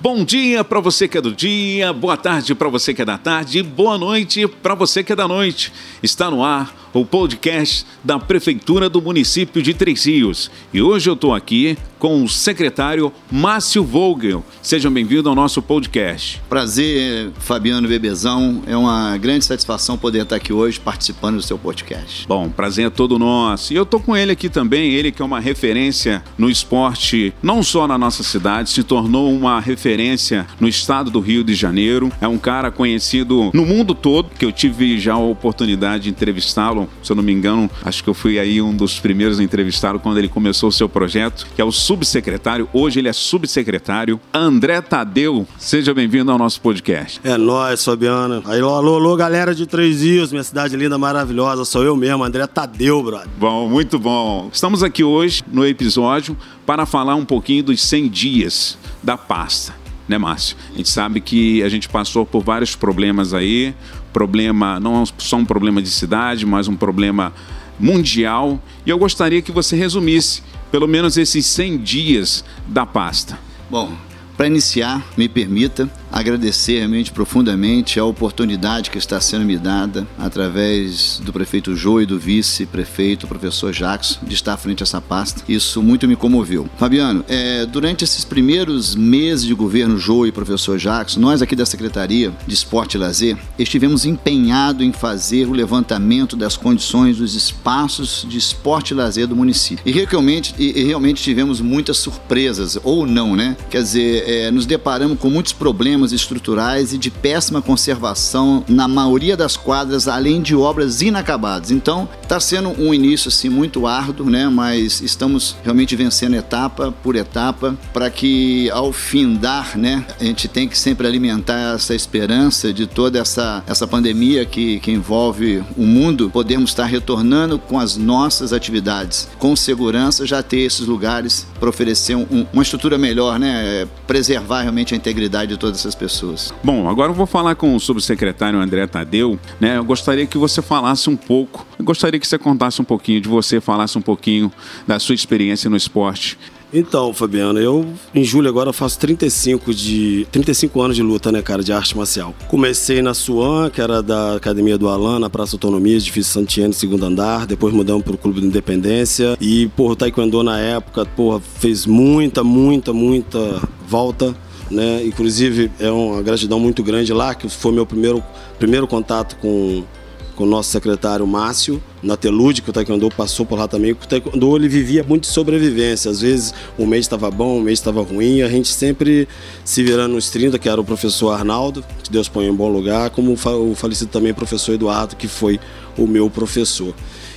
Bom dia para você que é do dia, boa tarde para você que é da tarde, boa noite para você que é da noite. Está no ar o podcast da Prefeitura do município de Três Rios. E hoje eu estou aqui com o secretário Márcio Vogel. Sejam bem-vindos ao nosso podcast. Prazer, Fabiano Bebezão. É uma grande satisfação poder estar aqui hoje participando do seu podcast. Bom, prazer é todo nosso. E eu estou com ele aqui também, ele que é uma referência no esporte, não só na nossa cidade, se tornou uma referência no estado do Rio de Janeiro. É um cara conhecido no mundo todo, que eu tive já a oportunidade de entrevistá-lo, se eu não me engano, acho que eu fui aí um dos primeiros a entrevistá-lo quando ele começou o seu projeto, que é o subsecretário, hoje ele é subsecretário, André Tadeu. Seja bem-vindo ao nosso podcast. É nóis, Fabiana. Aí, alô, alô, galera de Três Rios, minha cidade linda, maravilhosa. Sou eu mesmo, André Tadeu, brother. Bom, muito bom. Estamos aqui hoje no episódio para falar um pouquinho dos 100 dias da pasta né, Márcio? A gente sabe que a gente passou por vários problemas aí, problema, não só um problema de cidade, mas um problema mundial. E eu gostaria que você resumisse pelo menos esses 100 dias da pasta. Bom, para iniciar, me permita agradecer realmente profundamente a oportunidade que está sendo me dada através do prefeito Jô e do vice-prefeito, professor Jackson, de estar à frente dessa pasta. Isso muito me comoveu. Fabiano, é, durante esses primeiros meses de governo Jô e professor Jackson, nós aqui da Secretaria de Esporte e Lazer estivemos empenhados em fazer o levantamento das condições dos espaços de esporte e lazer do município. E realmente, e, realmente tivemos muitas surpresas, ou não, né? Quer dizer, é, nos deparamos com muitos problemas estruturais e de péssima conservação na maioria das quadras, além de obras inacabadas. Então, está sendo um início assim muito árduo, né? Mas estamos realmente vencendo etapa por etapa para que ao findar, né, a gente tem que sempre alimentar essa esperança de toda essa essa pandemia que, que envolve o mundo, podemos estar retornando com as nossas atividades com segurança, já ter esses lugares para oferecer um, uma estrutura melhor, né? Preservar realmente a integridade de todas essas pessoas. Bom, agora eu vou falar com o subsecretário André Tadeu, né? Eu gostaria que você falasse um pouco, eu gostaria que você contasse um pouquinho de você, falasse um pouquinho da sua experiência no esporte. Então, Fabiano, eu em julho agora faço 35 de 35 anos de luta, né, cara, de arte marcial. Comecei na Suan, que era da Academia do Alan, na Praça Autonomia, edifício Santiano, segundo andar, depois mudamos pro Clube da Independência e, porra, o Taekwondo na época, porra, fez muita, muita, muita volta né? Inclusive é uma gratidão muito grande lá, que foi meu primeiro, primeiro contato com, com o nosso secretário Márcio, na Telude, que o Taekwondo passou por lá também. O Taekwondo ele vivia muito de sobrevivência. Às vezes um mês estava bom, um mês estava ruim. A gente sempre se virando nos 30, que era o professor Arnaldo, que Deus põe em bom lugar, como o falecido também professor Eduardo, que foi o meu professor.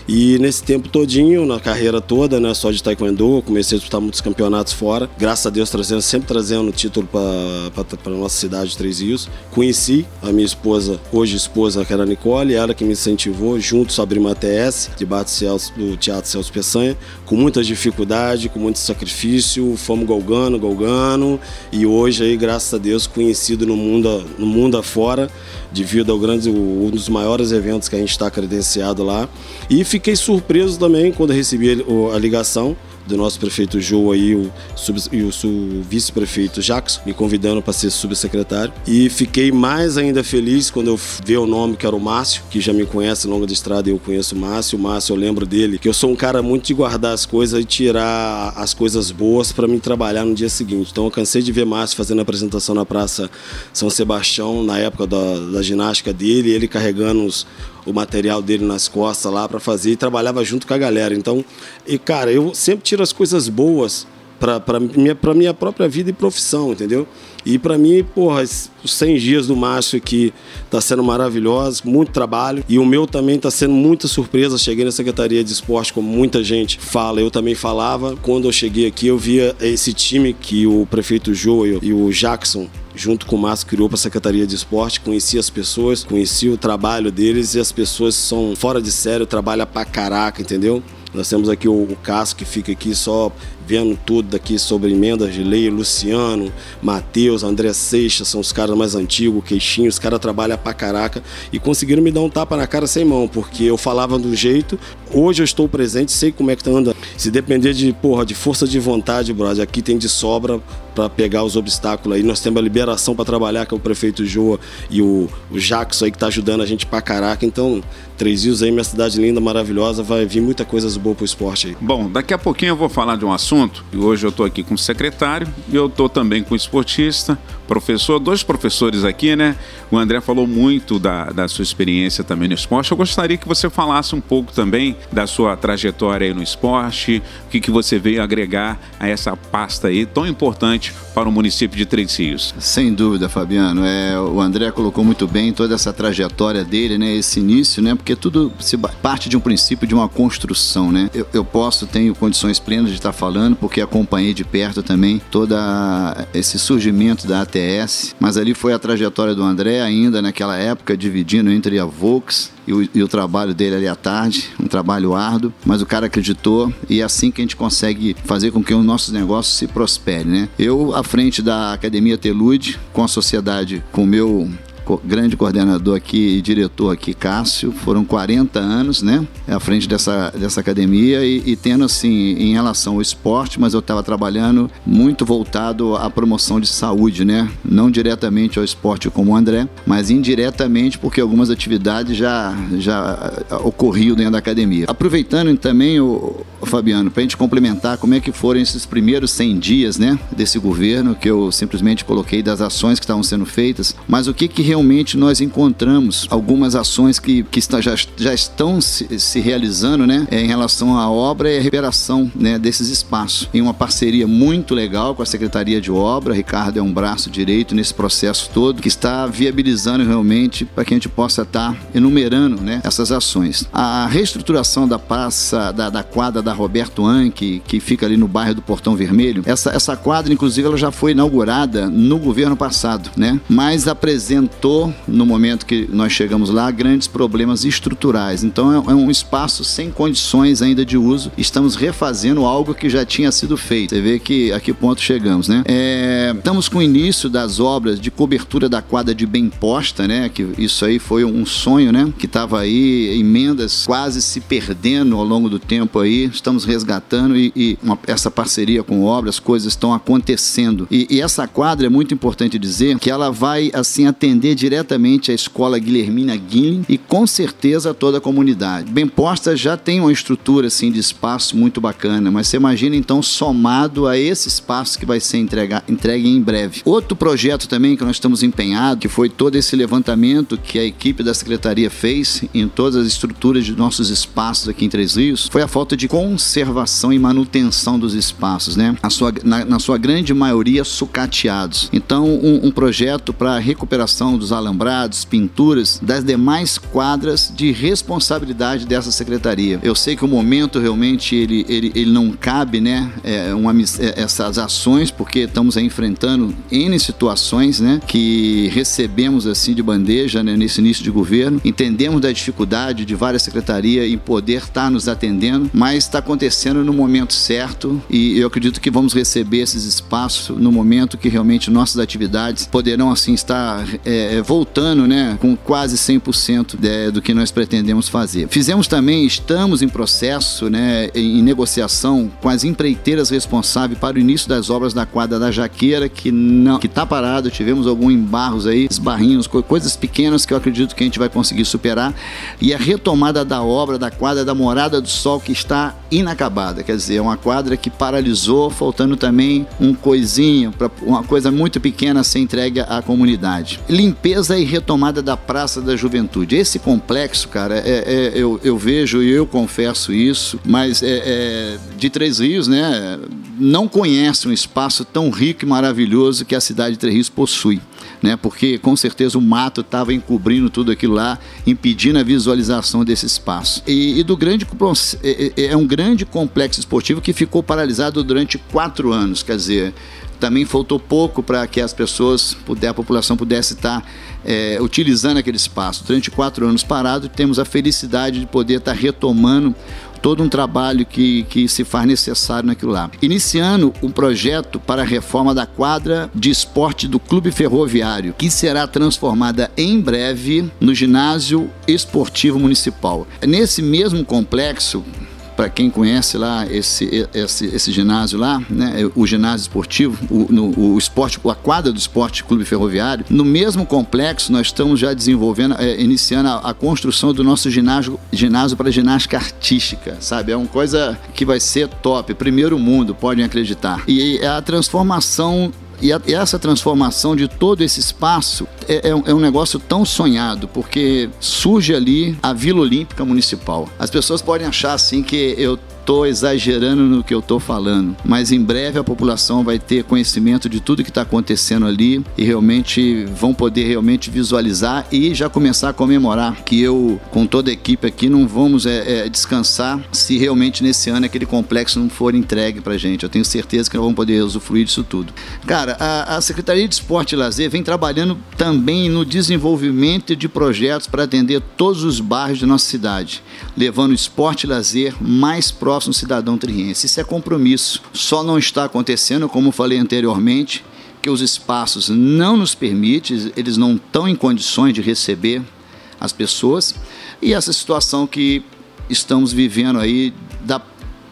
E nesse tempo todinho, na carreira toda, né, só de taekwondo, comecei a disputar muitos campeonatos fora. Graças a Deus, trazendo, sempre trazendo título para nossa cidade de Três Rios. Conheci a minha esposa, hoje esposa, que era a Nicole, ela que me incentivou, juntos abrimos a TS, debate do Teatro Celso Peçanha, com muita dificuldade, com muito sacrifício, fomos galgando, galgando, e hoje aí, graças a Deus, conhecido no mundo, no mundo afora, devido ao grande, um dos maiores eventos que a gente está credenciado lá. E fiquei surpreso também quando recebi a ligação do nosso prefeito João aí, o, sub, e o, vice-prefeito Jacques, me convidando para ser subsecretário. E fiquei mais ainda feliz quando eu vi o nome que era o Márcio, que já me conhece longa de estrada e eu conheço o Márcio. O Márcio, eu lembro dele, que eu sou um cara muito de guardar as coisas e tirar as coisas boas para mim trabalhar no dia seguinte. Então eu cansei de ver Márcio fazendo apresentação na Praça São Sebastião, na época da, da ginástica dele, ele carregando os, o material dele nas costas lá para fazer e trabalhava junto com a galera. Então, e cara, eu sempre tiro as coisas boas para minha, minha própria vida e profissão, entendeu? E para mim, porra, os 100 dias do Márcio aqui tá sendo maravilhoso, muito trabalho. E o meu também tá sendo muita surpresa. Cheguei na Secretaria de Esporte, como muita gente fala, eu também falava. Quando eu cheguei aqui, eu via esse time que o prefeito Joel e o Jackson junto com o Márcio, criou para a Secretaria de Esporte, conheci as pessoas, conheci o trabalho deles e as pessoas são fora de sério, trabalham pra caraca, entendeu? Nós temos aqui o, o Cássio que fica aqui só vendo tudo daqui sobre emendas de lei, Luciano, Matheus, André Seixas, são os caras mais antigos, Queixinho, os caras trabalham pra caraca e conseguiram me dar um tapa na cara sem mão, porque eu falava do jeito, hoje eu estou presente, sei como é que tá andando. Se depender de, porra, de força de vontade, brother, aqui tem de sobra para pegar os obstáculos aí. Nós temos a liberação para trabalhar, que é o prefeito Joa e o, o Jackson aí que tá ajudando a gente pra caraca. Então, Três Rios aí, minha cidade linda, maravilhosa, vai vir muita coisa boa pro esporte aí. Bom, daqui a pouquinho eu vou falar de um assunto, e hoje eu estou aqui com o secretário e eu estou também com o esportista, professor, dois professores aqui, né? O André falou muito da, da sua experiência também no esporte. Eu gostaria que você falasse um pouco também da sua trajetória aí no esporte, o que, que você veio agregar a essa pasta aí tão importante para o município de Três Rios. Sem dúvida, Fabiano. É, o André colocou muito bem toda essa trajetória dele, né? Esse início, né? Porque tudo se parte de um princípio de uma construção, né? Eu, eu posso, tenho condições plenas de estar falando, porque acompanhei de perto também todo esse surgimento da ATR mas ali foi a trajetória do André ainda naquela época, dividindo entre a Volks e o, e o, trabalho dele ali à tarde, um trabalho árduo, mas o cara acreditou e é assim que a gente consegue fazer com que o nosso negócio se prospere, né? Eu, à frente da Academia Telude, com a sociedade, com o meu grande coordenador aqui e diretor aqui, Cássio, foram 40 anos, né, à frente dessa, dessa academia e, e tendo, assim, em relação ao esporte, mas eu estava trabalhando muito voltado à promoção de saúde, né, não diretamente ao esporte como o André, mas indiretamente porque algumas atividades já, já ocorriam dentro da academia. Aproveitando também, o Fabiano, para a gente complementar como é que foram esses primeiros 100 dias, né, desse governo, que eu simplesmente coloquei das ações que estavam sendo feitas, mas o que que realmente nós encontramos algumas ações que, que está, já, já estão se, se realizando né, é, em relação à obra e à recuperação né, desses espaços. Em uma parceria muito legal com a Secretaria de Obra, Ricardo é um braço direito nesse processo todo, que está viabilizando realmente para que a gente possa estar tá enumerando né, essas ações. A reestruturação da praça, da, da quadra da Roberto Anque, que fica ali no bairro do Portão Vermelho, essa, essa quadra, inclusive, ela já foi inaugurada no governo passado, né? Mas apresenta detectou, no momento que nós chegamos lá, grandes problemas estruturais. Então é, é um espaço sem condições ainda de uso. Estamos refazendo algo que já tinha sido feito. Você vê que a que ponto chegamos, né? É, estamos com o início das obras de cobertura da quadra de bem posta, né? Que isso aí foi um sonho, né? Que estava aí, emendas quase se perdendo ao longo do tempo aí. Estamos resgatando e, e uma, essa parceria com obras, coisas estão acontecendo. E, e essa quadra é muito importante dizer que ela vai assim atender diretamente a escola Guilhermina Guilherme e com certeza toda a comunidade. Bem Posta já tem uma estrutura assim de espaço muito bacana, mas você imagina então somado a esse espaço que vai ser entregue em breve. Outro projeto também que nós estamos empenhados, que foi todo esse levantamento que a equipe da secretaria fez em todas as estruturas de nossos espaços aqui em Três Rios, foi a falta de conservação e manutenção dos espaços, né? Na sua, na, na sua grande maioria sucateados. Então, um, um projeto para recuperação dos alambrados, pinturas, das demais quadras de responsabilidade dessa secretaria. Eu sei que o momento realmente ele, ele, ele não cabe, né, é, uma, é, essas ações, porque estamos enfrentando N situações, né, que recebemos assim de bandeja né, nesse início de governo. Entendemos da dificuldade de várias secretarias em poder estar nos atendendo, mas está acontecendo no momento certo e eu acredito que vamos receber esses espaços no momento que realmente nossas atividades poderão assim estar é, é, voltando né, com quase 100% de, do que nós pretendemos fazer. Fizemos também, estamos em processo, né, em negociação com as empreiteiras responsáveis para o início das obras da quadra da Jaqueira, que não que está parado, tivemos alguns embarros aí, esbarrinhos, coisas pequenas que eu acredito que a gente vai conseguir superar, e a retomada da obra da quadra da Morada do Sol, que está inacabada, quer dizer, é uma quadra que paralisou, faltando também um coisinho, para uma coisa muito pequena ser entregue à comunidade. Limp limpeza e retomada da Praça da Juventude. Esse complexo, cara, é, é eu, eu, vejo e eu confesso isso, mas é, é, de Três Rios, né, não conhece um espaço tão rico e maravilhoso que a cidade de Três Rios possui. Né, porque com certeza o mato estava encobrindo tudo aquilo lá, impedindo a visualização desse espaço. E, e do grande é, é, é um grande complexo esportivo que ficou paralisado durante quatro anos, quer dizer, também faltou pouco para que as pessoas, a população pudesse estar é, utilizando aquele espaço. Durante quatro anos parado, temos a felicidade de poder estar retomando todo um trabalho que, que se faz necessário naquilo lá. Iniciando um projeto para a reforma da quadra de esporte do Clube Ferroviário, que será transformada em breve no ginásio esportivo municipal. Nesse mesmo complexo, para quem conhece lá esse, esse, esse ginásio lá, né, o ginásio esportivo, o, no, o esporte, a quadra do Esporte Clube Ferroviário, no mesmo complexo nós estamos já desenvolvendo, é, iniciando a, a, construção do nosso ginásio, ginásio para ginástica artística, sabe? É uma coisa que vai ser top, primeiro mundo, podem acreditar. E é a transformação e, a, e, essa transformação de todo esse espaço é, é, um, é, um, negócio tão sonhado, porque surge ali a Vila Olímpica Municipal. As pessoas podem achar assim que eu estou exagerando no que eu estou falando, mas em breve a população vai ter conhecimento de tudo que está acontecendo ali e realmente vão poder realmente visualizar e já começar a comemorar que eu, com toda a equipe aqui, não vamos é, é, descansar se realmente nesse ano aquele complexo não for entregue para gente. Eu tenho certeza que nós vamos poder usufruir disso tudo. Cara, a, a Secretaria de Esporte e Lazer vem trabalhando também no desenvolvimento de projetos para atender todos os bairros da nossa cidade, levando esporte e lazer mais próximo próximo cidadão triense. Isso é compromisso. Só não está acontecendo, como falei anteriormente, que os espaços não nos permitem, eles não estão em condições de receber as pessoas. E essa situação que estamos vivendo aí da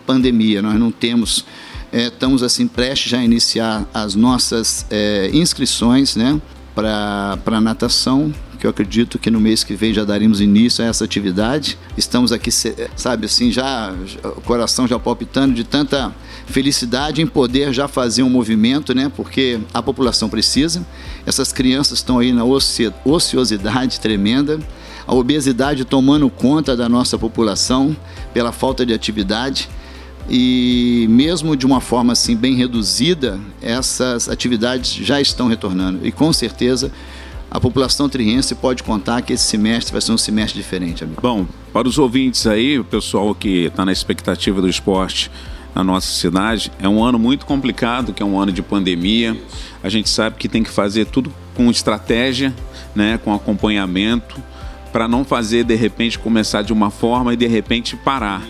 pandemia, nós não temos, é, estamos assim prestes a iniciar as nossas é, inscrições, né, para natação que eu acredito que no mês que vem já daremos início a essa atividade. Estamos aqui, sabe assim, já o coração já palpitando de tanta felicidade em poder já fazer um movimento, né? Porque a população precisa. Essas crianças estão aí na ociosidade tremenda, a obesidade tomando conta da nossa população pela falta de atividade e mesmo de uma forma assim bem reduzida, essas atividades já estão retornando e com certeza a população triense pode contar que esse semestre vai ser um semestre diferente, amigo. Bom, para os ouvintes aí, o pessoal que está na expectativa do esporte na nossa cidade, é um ano muito complicado, que é um ano de pandemia. A gente sabe que tem que fazer tudo com estratégia, né, com acompanhamento, para não fazer de repente começar de uma forma e de repente parar.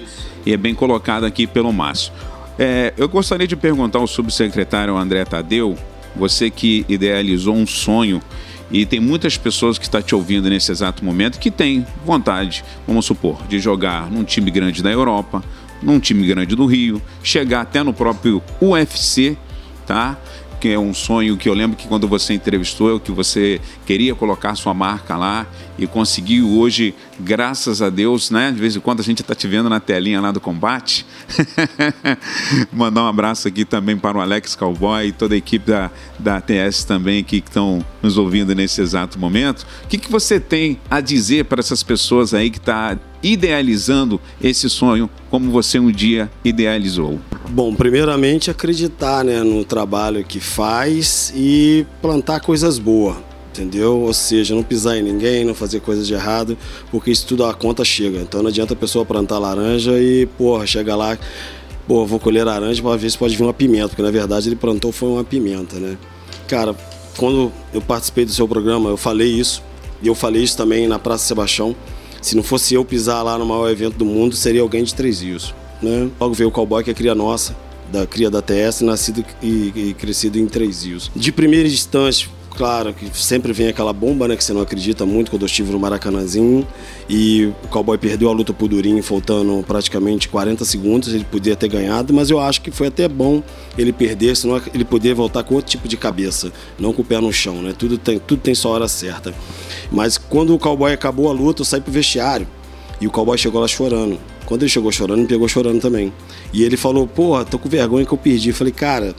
E é bem colocado aqui pelo Márcio. É, eu gostaria de perguntar ao subsecretário André Tadeu, você que idealizou um sonho e tem muitas pessoas que estão te ouvindo nesse exato momento que têm vontade, vamos supor, de jogar num time grande da Europa, num time grande do Rio, chegar até no próprio UFC, tá? que é um sonho que eu lembro que quando você entrevistou, que você queria colocar sua marca lá e conseguiu hoje, graças a Deus, né? De vez em quando a gente está te vendo na telinha lá do combate. Mandar um abraço aqui também para o Alex Cowboy e toda a equipe da, da TS também que estão nos ouvindo nesse exato momento. O que, que você tem a dizer para essas pessoas aí que estão tá idealizando esse sonho como você um dia idealizou? Bom, primeiramente acreditar né, no trabalho que faz e plantar coisas boas, entendeu? Ou seja, não pisar em ninguém, não fazer coisas de errado, porque isso tudo a conta chega. Então não adianta a pessoa plantar laranja e, porra, chega lá, porra, vou colher laranja para ver se pode vir uma pimenta, porque na verdade ele plantou foi uma pimenta, né? Cara, quando eu participei do seu programa, eu falei isso, e eu falei isso também na Praça Sebastião. Se não fosse eu pisar lá no maior evento do mundo, seria alguém de Três Rios. Né? Logo veio o cowboy, que é cria nossa, da cria da TS, nascido e, e crescido em Três Rios. De primeira instância, claro que sempre vem aquela bomba, né? Que você não acredita muito quando eu estive no Maracanãzinho. E o Cowboy perdeu a luta pro Durinho, faltando praticamente 40 segundos. Ele podia ter ganhado, mas eu acho que foi até bom ele perder, senão ele poder voltar com outro tipo de cabeça, não com o pé no chão, né? Tudo tem, tudo tem sua hora certa. Mas quando o Cowboy acabou a luta, eu saí pro vestiário. E o Cowboy chegou lá chorando. Quando ele chegou chorando, me pegou chorando também. E ele falou, porra, tô com vergonha que eu perdi. Eu falei, cara,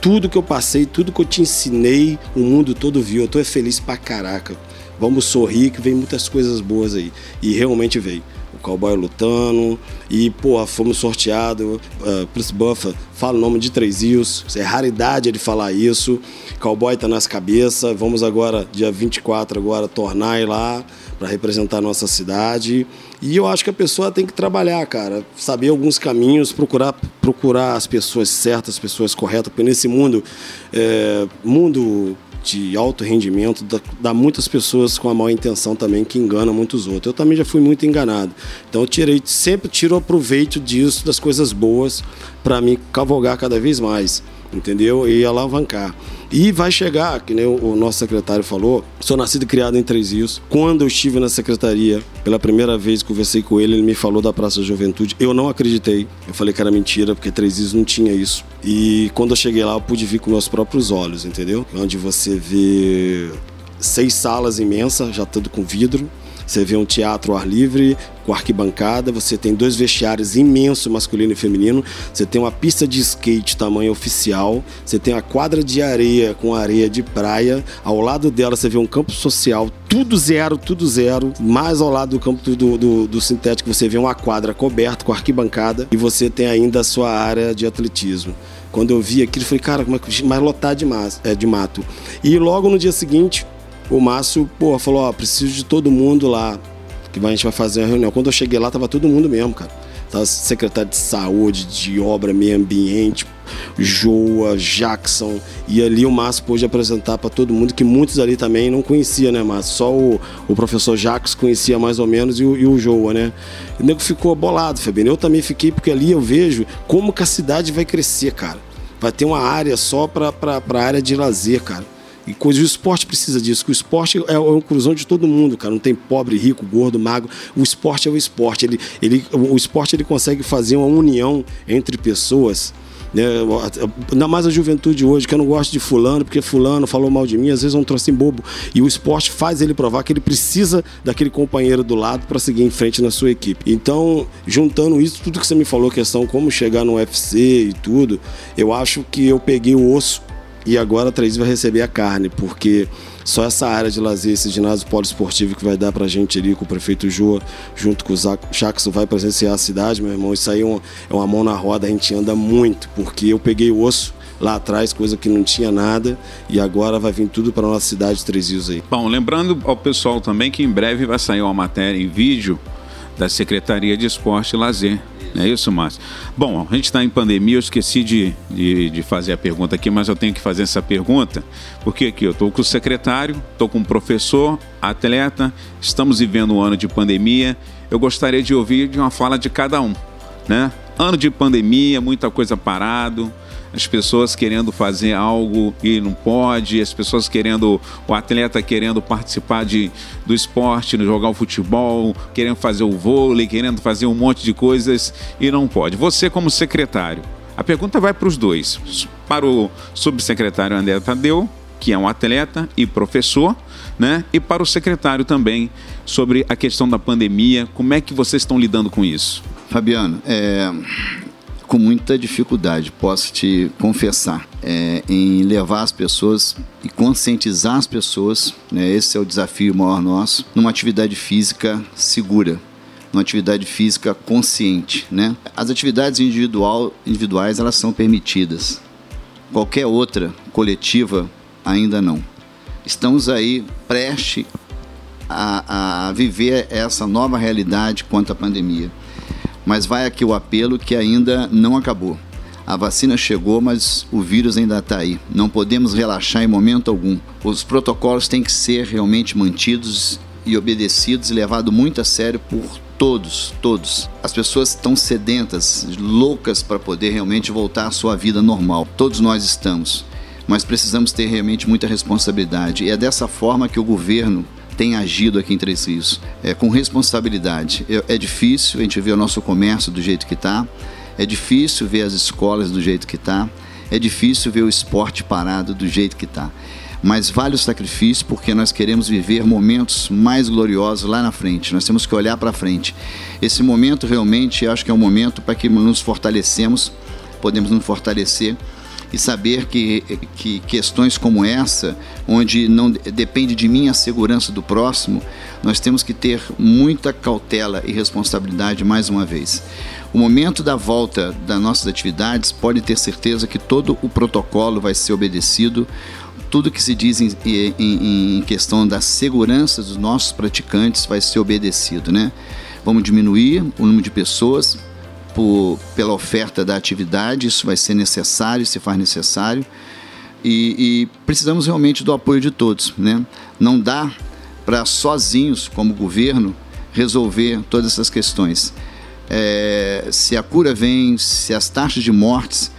tudo que eu passei, tudo que eu te ensinei, o mundo todo viu. Eu tô feliz pra caraca. Vamos sorrir que vem muitas coisas boas aí. E realmente veio. O cowboy lutando. E, porra, fomos sorteados. Uh, Chris Buffer fala o nome de Três Rios. É raridade ele falar isso. Cowboy tá nas cabeças. Vamos agora, dia 24, agora, tornar lá para representar a nossa cidade. E eu acho que a pessoa tem que trabalhar, cara, saber alguns caminhos, procurar, procurar as pessoas certas, as pessoas corretas, porque nesse mundo, é, mundo de alto rendimento dá, dá, muitas pessoas com a má intenção também que enganam muitos outros. Eu também já fui muito enganado. Então eu tirei, sempre tiro proveito disso, das coisas boas, para me cavalgar cada vez mais, entendeu? E alavancar. E vai chegar, que nem o nosso secretário falou, sou nascido e criado em Três Rios. Quando eu estive na secretaria, pela primeira vez conversei com ele, ele me falou da Praça da Juventude. Eu não acreditei. Eu falei que era mentira, porque Três Rios não tinha isso. E quando eu cheguei lá, eu pude ver com meus próprios olhos, entendeu? Onde você vê seis salas imensas, já tudo com vidro, você vê um teatro ao ar livre, com arquibancada, você tem dois vestiários imensos, masculino e feminino, você tem uma pista de skate tamanho oficial, você tem a quadra de areia com areia de praia, ao lado dela você vê um campo social, tudo zero, tudo zero, mais ao lado do campo do, do, do sintético você vê uma quadra coberta com arquibancada e você tem ainda a sua área de atletismo. Quando eu vi aquilo, eu falei, cara, mas é lotar de, mas, é, de mato. E logo no dia seguinte, o Márcio, pô, falou, ó, preciso de todo mundo lá, que a gente vai fazer uma reunião. Quando eu cheguei lá, tava todo mundo mesmo, cara. Tava secretário de saúde, de obra, meio ambiente, Joa, Jackson. E ali o Márcio pôde apresentar para todo mundo, que muitos ali também não conhecia, né, Márcio? Só o, o professor Jackson conhecia mais ou menos e o, e o Joa, né? E o nego ficou bolado, Febino. Eu também fiquei, porque ali eu vejo como que a cidade vai crescer, cara. Vai ter uma área só para a área de lazer, cara. E coisa, o esporte precisa disso, que o esporte é uma inclusão de todo mundo, cara. Não tem pobre, rico, gordo, magro. O esporte é o esporte. Ele, ele, o esporte ele consegue fazer uma união entre pessoas. Né? Ainda mais a juventude hoje, que eu não gosto de fulano, porque fulano falou mal de mim, às vezes é um troço bobo. E o esporte faz ele provar que ele precisa daquele companheiro do lado para seguir em frente na sua equipe. Então, juntando isso, tudo que você me falou, questão como chegar no UFC e tudo, eu acho que eu peguei o osso e agora a 3 vai receber a carne, porque só essa área de lazer, esse ginásio poliesportivo que vai dar pra gente ali com o prefeito Joa, junto com o Jackson, vai presenciar a cidade, meu irmão. Isso aí é uma, é uma mão na roda, a gente anda muito, porque eu peguei osso lá atrás, coisa que não tinha nada, e agora vai vir tudo para nossa cidade de Três Rios aí. Bom, lembrando ao pessoal também que em breve vai sair uma matéria em vídeo da Secretaria de Esporte e Lazer é isso, Márcio? Bom, a gente está em pandemia, eu esqueci de, de, de, fazer a pergunta aqui, mas eu tenho que fazer essa pergunta, porque aqui eu estou com o secretário, estou com o professor, atleta, estamos vivendo um ano de pandemia. Eu gostaria de ouvir de uma fala de cada um, né? Ano de pandemia, muita coisa parado, as pessoas querendo fazer algo e não pode, as pessoas querendo, o atleta querendo participar de, do esporte, jogar o futebol, querendo fazer o vôlei, querendo fazer um monte de coisas e não pode. Você, como secretário, a pergunta vai para os dois. Para o subsecretário André Tadeu, que é um atleta e professor, né? E para o secretário também sobre a questão da pandemia, como é que vocês estão lidando com isso? Fabiano, é, com muita dificuldade, posso te confessar, é, em levar as pessoas e conscientizar as pessoas, né, esse é o desafio maior nosso, numa atividade física segura, numa atividade física consciente. Né? As atividades individual, individuais elas são permitidas, qualquer outra coletiva ainda não. Estamos aí prestes a, a viver essa nova realidade quanto à pandemia. Mas vai aqui o apelo que ainda não acabou. A vacina chegou, mas o vírus ainda está aí. Não podemos relaxar em momento algum. Os protocolos têm que ser realmente mantidos e obedecidos e levados muito a sério por todos, todos. As pessoas estão sedentas, loucas para poder realmente voltar à sua vida normal. Todos nós estamos. Mas precisamos ter realmente muita responsabilidade. E é dessa forma que o governo tem agido aqui em Três Rios, é, com responsabilidade. É, é difícil a gente ver o nosso comércio do jeito que está, é difícil ver as escolas do jeito que está, é difícil ver o esporte parado do jeito que está. Mas vale o sacrifício porque nós queremos viver momentos mais gloriosos lá na frente. Nós temos que olhar para frente. Esse momento realmente acho que é um momento para que nos fortalecemos, podemos nos fortalecer e saber que, que questões como essa, onde não depende de mim a segurança do próximo, nós temos que ter muita cautela e responsabilidade mais uma vez. O momento da volta das nossas atividades pode ter certeza que todo o protocolo vai ser obedecido, tudo que se diz em, em, em questão da segurança dos nossos praticantes vai ser obedecido, né? Vamos diminuir o número de pessoas, por, pela oferta da atividade, isso vai ser necessário, se faz necessário. E, e precisamos realmente do apoio de todos. Né? Não dá para sozinhos, como governo, resolver todas essas questões. É, se a cura vem, se as taxas de mortes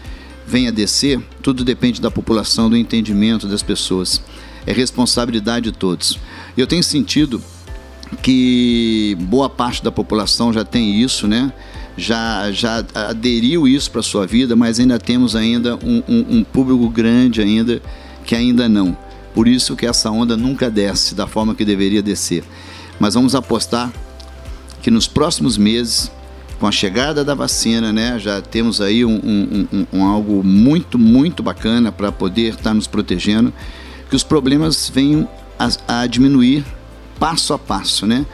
vêm a descer, tudo depende da população, do entendimento das pessoas. É responsabilidade de todos. Eu tenho sentido que boa parte da população já tem isso, né? Já, já aderiu isso para sua vida, mas ainda temos ainda um, um, um público grande ainda que ainda não. Por isso que essa onda nunca desce da forma que deveria descer. Mas vamos apostar que nos próximos meses, com a chegada da vacina, né, já temos aí um, um, um algo muito, muito bacana para poder estar tá nos protegendo, que os problemas venham a, a diminuir passo a passo, né?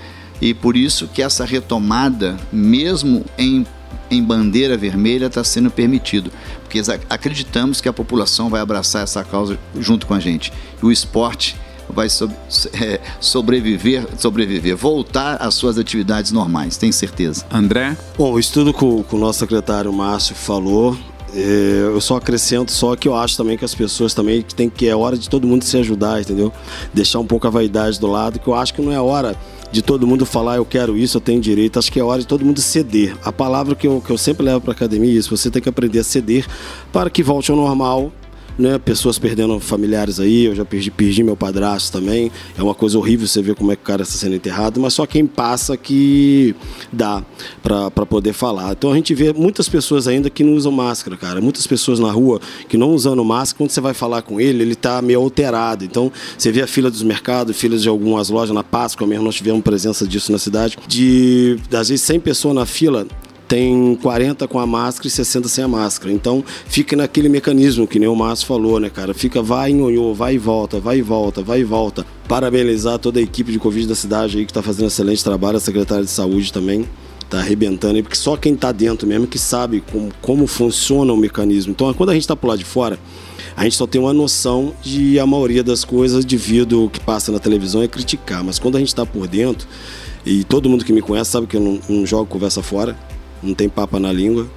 E por isso que essa retomada, mesmo em, em bandeira vermelha, está sendo permitido, porque acreditamos que a população vai abraçar essa causa junto com a gente. E o esporte vai so, é, sobreviver, sobreviver, voltar às suas atividades normais, tenho certeza. André? Bom, o estudo que o, que o nosso secretário Márcio falou é, eu só acrescento só que eu acho também que as pessoas também tem que é hora de todo mundo se ajudar, entendeu? Deixar um pouco a vaidade do lado, que eu acho que não é hora de todo mundo falar eu quero isso, eu tenho direito. Acho que é hora de todo mundo ceder. A palavra que eu, que eu sempre levo para academia é isso: você tem que aprender a ceder para que volte ao normal né? Pessoas perdendo familiares aí, eu já perdi, perdi meu padrasto também. É uma coisa horrível você ver como é que o cara está sendo enterrado, mas só quem passa que dá para poder falar. Então a gente vê muitas pessoas ainda que não usam máscara, cara. Muitas pessoas na rua que não usando máscara, quando você vai falar com ele, ele tá meio alterado. Então você vê a fila dos mercados, filas de algumas lojas na Páscoa mesmo, nós tivemos presença disso na cidade, de às vezes 100 pessoas na fila, tem 40 com a máscara e 60 sem a máscara. Então fica naquele mecanismo que nem o Márcio falou, né, cara? Fica vai em onhô, vai e volta, vai e volta, vai e volta. Parabenizar toda a equipe de Covid da cidade aí que está fazendo excelente trabalho, a secretária de saúde também tá arrebentando aí, porque só quem está dentro mesmo que sabe como, como funciona o mecanismo. Então, quando a gente está por lá de fora, a gente só tem uma noção de a maioria das coisas devido ao que passa na televisão é criticar, mas quando a gente está por dentro, e todo mundo que me conhece sabe que eu não, não jogo conversa fora, não tem papa na língua.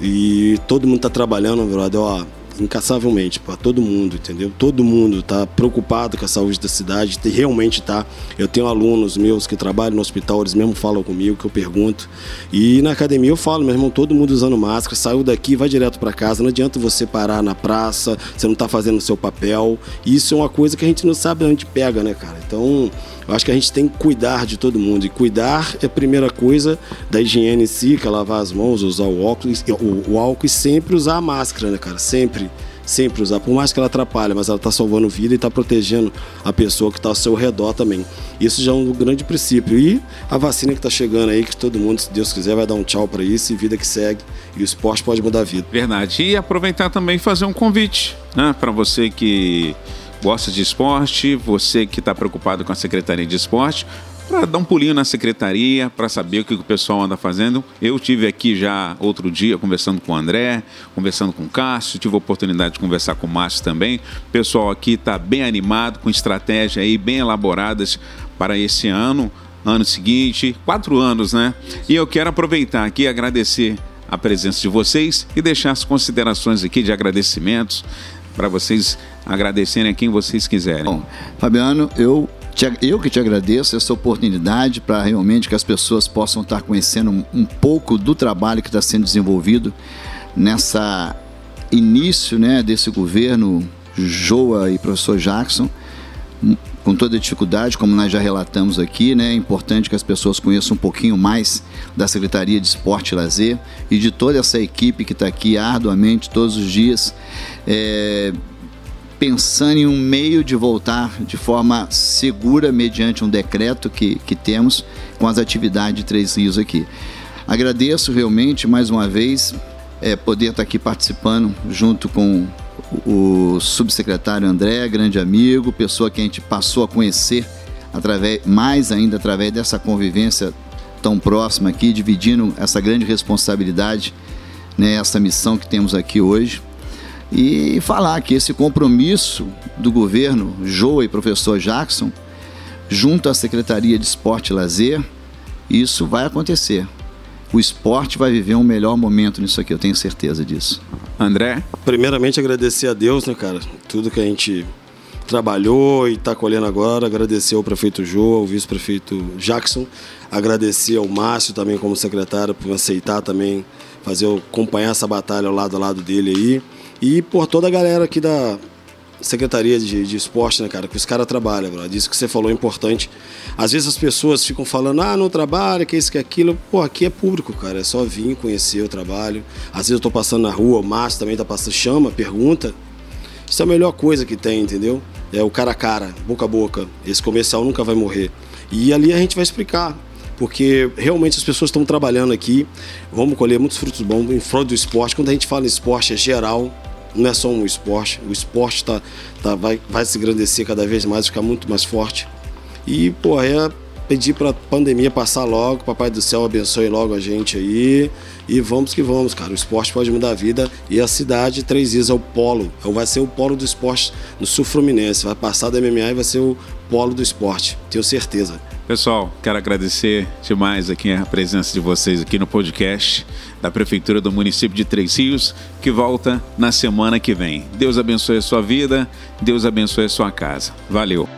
E todo mundo tá trabalhando, brother, ó, incansavelmente para todo mundo, entendeu? Todo mundo tá preocupado com a saúde da cidade, realmente tá. Eu tenho alunos meus que trabalham no hospital, eles mesmo falam comigo, que eu pergunto. E na academia eu falo, meu irmão, todo mundo usando máscara, saiu daqui, vai direto para casa, não adianta você parar na praça, você não tá fazendo o seu papel. Isso é uma coisa que a gente não sabe onde pega, né, cara? Então, eu acho que a gente tem que cuidar de todo mundo. E cuidar é a primeira coisa da higiene em si, que é lavar as mãos, usar o óculos, o, o álcool e sempre usar a máscara, né, cara? Sempre sempre usar, por mais que ela atrapalhe, mas ela está salvando vida e está protegendo a pessoa que está ao seu redor também. Isso já é um grande princípio. E a vacina que está chegando aí, que todo mundo, se Deus quiser, vai dar um tchau para isso e vida que segue. E o esporte pode mudar a vida. Verdade. E aproveitar também e fazer um convite né, para você que gosta de esporte, você que está preocupado com a Secretaria de Esporte, para dar um pulinho na secretaria, para saber o que o pessoal anda fazendo. Eu tive aqui já outro dia conversando com o André, conversando com o Cássio, tive a oportunidade de conversar com o Márcio também. O pessoal aqui está bem animado, com estratégias aí bem elaboradas para esse ano, ano seguinte, quatro anos, né? E eu quero aproveitar aqui e agradecer a presença de vocês e deixar as considerações aqui de agradecimentos para vocês agradecerem a quem vocês quiserem. Bom, Fabiano, eu eu que te agradeço essa oportunidade para realmente que as pessoas possam estar conhecendo um, pouco do trabalho que está sendo desenvolvido nessa início né, desse governo Joa e professor Jackson com toda a dificuldade, como nós já relatamos aqui, né? É importante que as pessoas conheçam um pouquinho mais da Secretaria de Esporte e Lazer e de toda essa equipe que está aqui arduamente todos os dias, é, pensando em um meio de voltar de forma segura mediante um decreto que, que temos com as atividades de Três Rios aqui. Agradeço realmente mais uma vez é, poder estar aqui participando junto com o subsecretário André, grande amigo, pessoa que a gente passou a conhecer através, mais ainda através dessa convivência tão próxima aqui, dividindo essa grande responsabilidade, né, essa missão que temos aqui hoje. E falar que esse compromisso do governo, Joa e professor Jackson, junto à Secretaria de Esporte e Lazer, isso vai acontecer. O esporte vai viver um melhor momento nisso aqui, eu tenho certeza disso. André? Primeiramente, agradecer a Deus, né, cara? Tudo que a gente trabalhou e está colhendo agora. Agradecer ao prefeito Jô, ao vice-prefeito Jackson. Agradecer ao Márcio também como secretário por aceitar também fazer acompanhar essa batalha ao lado a lado dele aí. E por toda a galera aqui da Secretaria de, de Esporte, né, cara? Que os caras trabalham, bro. Disso que você falou é importante. Às vezes as pessoas ficam falando, ah, não trabalha, que isso, que aquilo. Pô, aqui é público, cara. É só vir conhecer o trabalho. Às vezes eu tô passando na rua, o Márcio também tá passando, chama, pergunta. Isso é a melhor coisa que tem, entendeu? É o cara a cara, boca a boca. Esse comercial nunca vai morrer. E ali a gente vai explicar porque realmente as pessoas estão trabalhando aqui, vamos colher muitos frutos bons em prol do esporte. Quando a gente fala em esporte, é geral, não é só um esporte. O esporte tá, tá, vai, vai se engrandecer cada vez mais, ficar muito mais forte. E, pô, é pedir para a pandemia passar logo, Papai do Céu abençoe logo a gente aí. E vamos que vamos, cara. O esporte pode mudar a vida. E a cidade, Três Rios, é o polo. Vai ser o polo do esporte no Sul Fluminense. Vai passar da MMA e vai ser o polo do esporte. Tenho certeza. Pessoal, quero agradecer demais aqui a presença de vocês aqui no podcast da Prefeitura do município de Três Rios, que volta na semana que vem. Deus abençoe a sua vida, Deus abençoe a sua casa. Valeu!